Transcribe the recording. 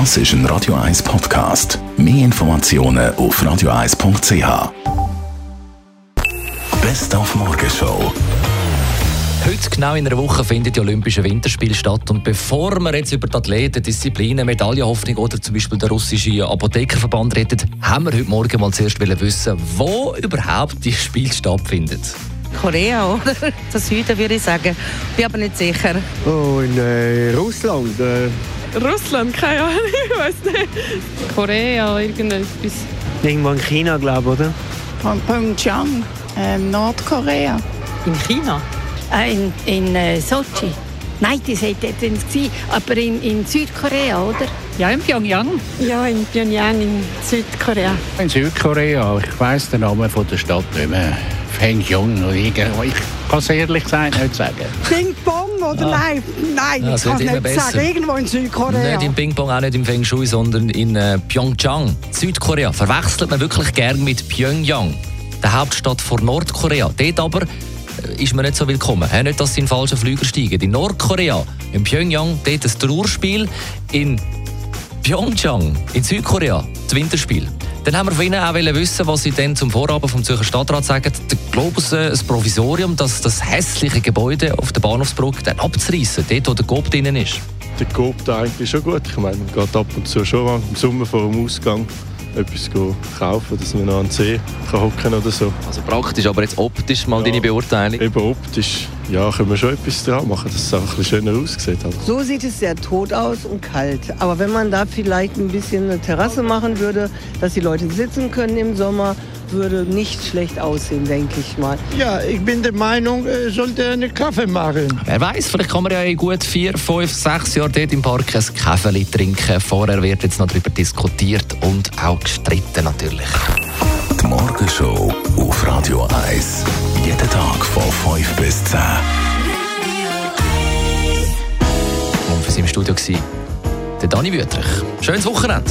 Das ist ein Radio 1 Podcast. Mehr Informationen auf radio1.ch. Best auf Morgenshow. Heute, genau in einer Woche, findet die Olympische Winterspiele statt. Und bevor wir jetzt über die Athleten, Disziplinen, Medaillenhoffnung oder zum Beispiel den russischen Apothekerverband reden, haben wir heute Morgen mal zuerst wissen, wo überhaupt die Spiele stattfinden. Korea, oder? Das Süden würde ich sagen. Bin aber nicht sicher. Oh, in äh, Russland. Äh. Russland, keine Ahnung, ich weiß nicht. Korea, irgendetwas. Irgendwo in China, glaube ich, oder? Von Pyeongchang, äh, Nordkorea. In China? Äh, in in äh, Sochi. Nein, das hätte drin gewesen, aber in, in Südkorea, oder? Ja, in Pyongyang. Ja, in Pyongyang, in Südkorea. In Südkorea, ich weiss den Namen von der Stadt nicht mehr. Fengyong oder irgendwo. Ich kann es ehrlich gesagt nicht sagen. Ping Pong oder Ah. nein? Nein, Ja, ich das kann es nicht besser. sagen. Irgendwo in Südkorea. Nicht im Ping-Pong, auch nicht im Feng Shui, sondern in äh, Pyeongchang, Südkorea. Verwechselt man wirklich gern mit Pyongyang, der Hauptstadt von Nordkorea. Dort aber ist man nicht so willkommen. Nicht, dass sie in falschen Flüger steigen. In Nordkorea, in Pyongyang, dort ein Trauerspiel. In Pyeongchang, in Südkorea, das Winterspiel. Dann haben wir von Ihnen auch wissen, was Sie denn zum Vorhaben vom Zürcher Stadtrat sagen. Der Globus, äh, ein Provisorium, das, das hässliche Gebäude auf der Bahnhofsbrücke dann abzureißen, dort, wo der Coop drinnen ist. Der Coop da eigentlich schon gut. Ich meine, man geht ab und zu schon im Sommer vor dem Ausgang etwas go kaufen, dass man noch an den See kann hocken oder so. Also praktisch, aber jetzt optisch mal Ja. deine Beurteilung. Eben optisch, ja, können wir schon etwas dran machen, dass es auch ein bisschen schöner aussieht. Halt. So sieht es sehr tot aus und kalt. Aber wenn man da vielleicht ein bisschen eine Terrasse machen würde, dass die Leute sitzen können im Sommer, würde nicht schlecht aussehen, denke ich mal. Ja, ich bin der Meinung, er sollte einen Kaffee machen. Wer weiß, vielleicht kann man ja in gut vier, fünf, sechs Jahren dort im Park ein Kaffee trinken. Vorher wird jetzt noch darüber diskutiert und auch gestritten natürlich. Die Morgenshow auf Radio 1. Jeden Tag von 5 bis 10. Und für Sie im Studio war der Dani Wüttrich. Schönes Wochenende.